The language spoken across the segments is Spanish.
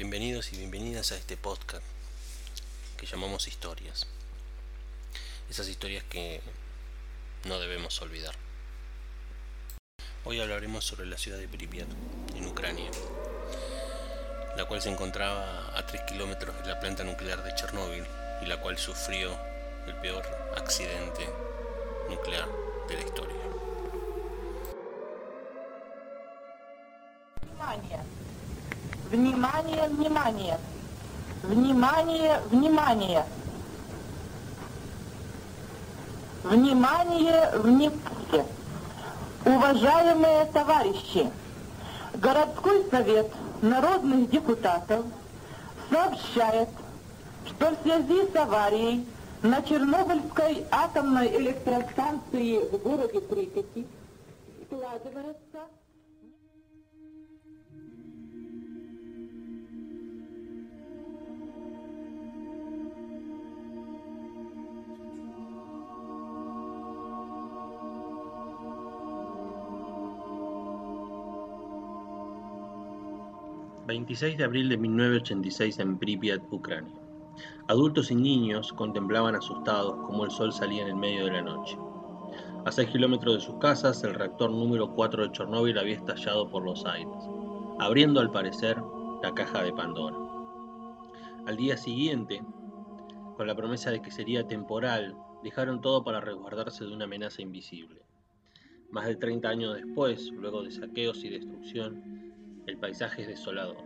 Bienvenidos y bienvenidas a este podcast que llamamos historias. Esas historias que no debemos olvidar. Hoy hablaremos sobre la ciudad de Pripyat, en Ucrania, la cual se encontraba a 3 kilómetros de la planta nuclear de Chernóbil y la cual sufrió el peor accidente nuclear de la historia. Внимание, внимание. Внимание, внимание. Внимание, внимание. Уважаемые товарищи, городской совет народных депутатов сообщает, что в связи с аварией на Чернобыльской атомной электростанции в городе Припяти складывается 26 de abril de 1986 en Pripyat, Ucrania. Adultos y niños contemplaban asustados cómo el sol salía en el medio de la noche. A 6 kilómetros de sus casas, el reactor número 4 de Chernóbil había estallado por los aires, abriendo al parecer la caja de Pandora. Al día siguiente, con la promesa de que sería temporal, dejaron todo para resguardarse de una amenaza invisible. Más de 30 años después, luego de saqueos y destrucción, el paisaje es desolador.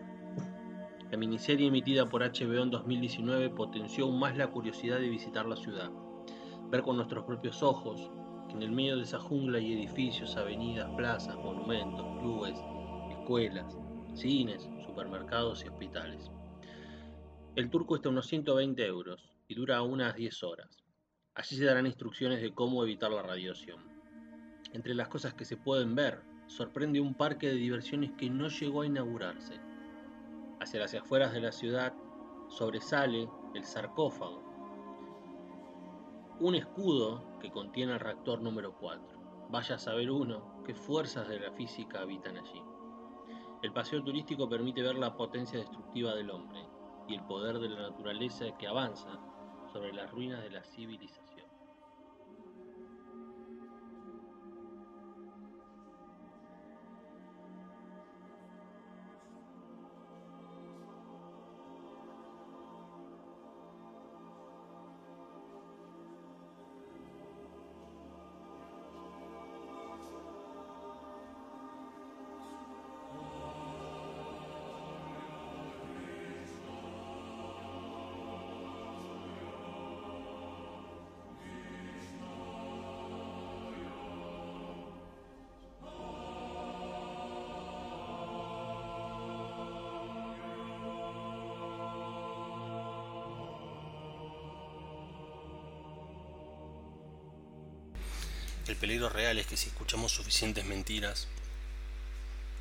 La miniserie emitida por HBO en 2019 potenció aún más la curiosidad de visitar la ciudad, ver con nuestros propios ojos que en el medio de esa jungla hay edificios, avenidas, plazas, monumentos, clubes, escuelas, cines, supermercados y hospitales. El tour cuesta unos 120 euros y dura unas 10 horas. Allí se darán instrucciones de cómo evitar la radiación. Entre las cosas que se pueden ver sorprende un parque de diversiones que no llegó a inaugurarse. Hacia las afueras de la ciudad sobresale el sarcófago, un escudo que contiene el reactor número 4. Vaya a saber uno qué fuerzas de la física habitan allí. El paseo turístico permite ver la potencia destructiva del hombre y el poder de la naturaleza que avanza sobre las ruinas de la civilización. El peligro real es que si escuchamos suficientes mentiras,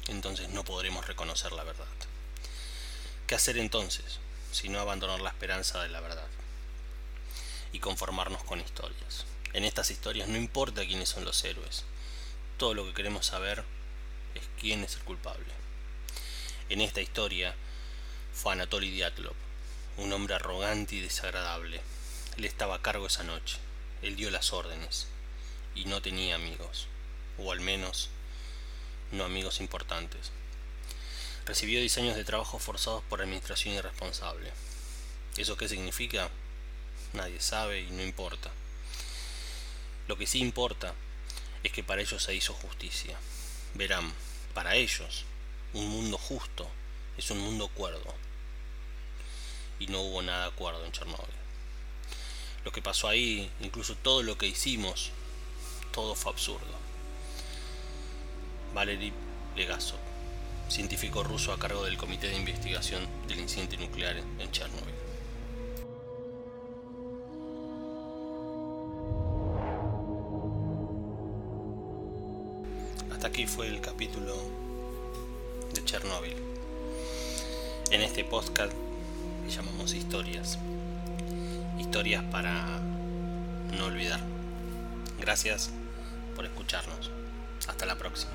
entonces no podremos reconocer la verdad. ¿Qué hacer entonces si no abandonar la esperanza de la verdad? Y conformarnos con historias. En estas historias no importa quiénes son los héroes. Todo lo que queremos saber es quién es el culpable. En esta historia fue Anatoly Diatlov, un hombre arrogante y desagradable. Él estaba a cargo esa noche. Él dio las órdenes y no tenía amigos, o al menos no amigos importantes. Recibió diseños de trabajo forzados por administración irresponsable. ¿Eso qué significa? Nadie sabe y no importa. Lo que sí importa es que para ellos se hizo justicia. Verán, para ellos, un mundo justo es un mundo cuerdo. Y no hubo nada cuerdo en Chernóbil. Lo que pasó ahí, incluso todo lo que hicimos, todo fue absurdo. Valery Legasov, científico ruso a cargo del Comité de Investigación del Incidente Nuclear en Chernobyl. Hasta aquí fue el capítulo de Chernobyl. En este podcast le llamamos historias. Historias para no olvidar. Gracias por escucharnos. Hasta la próxima.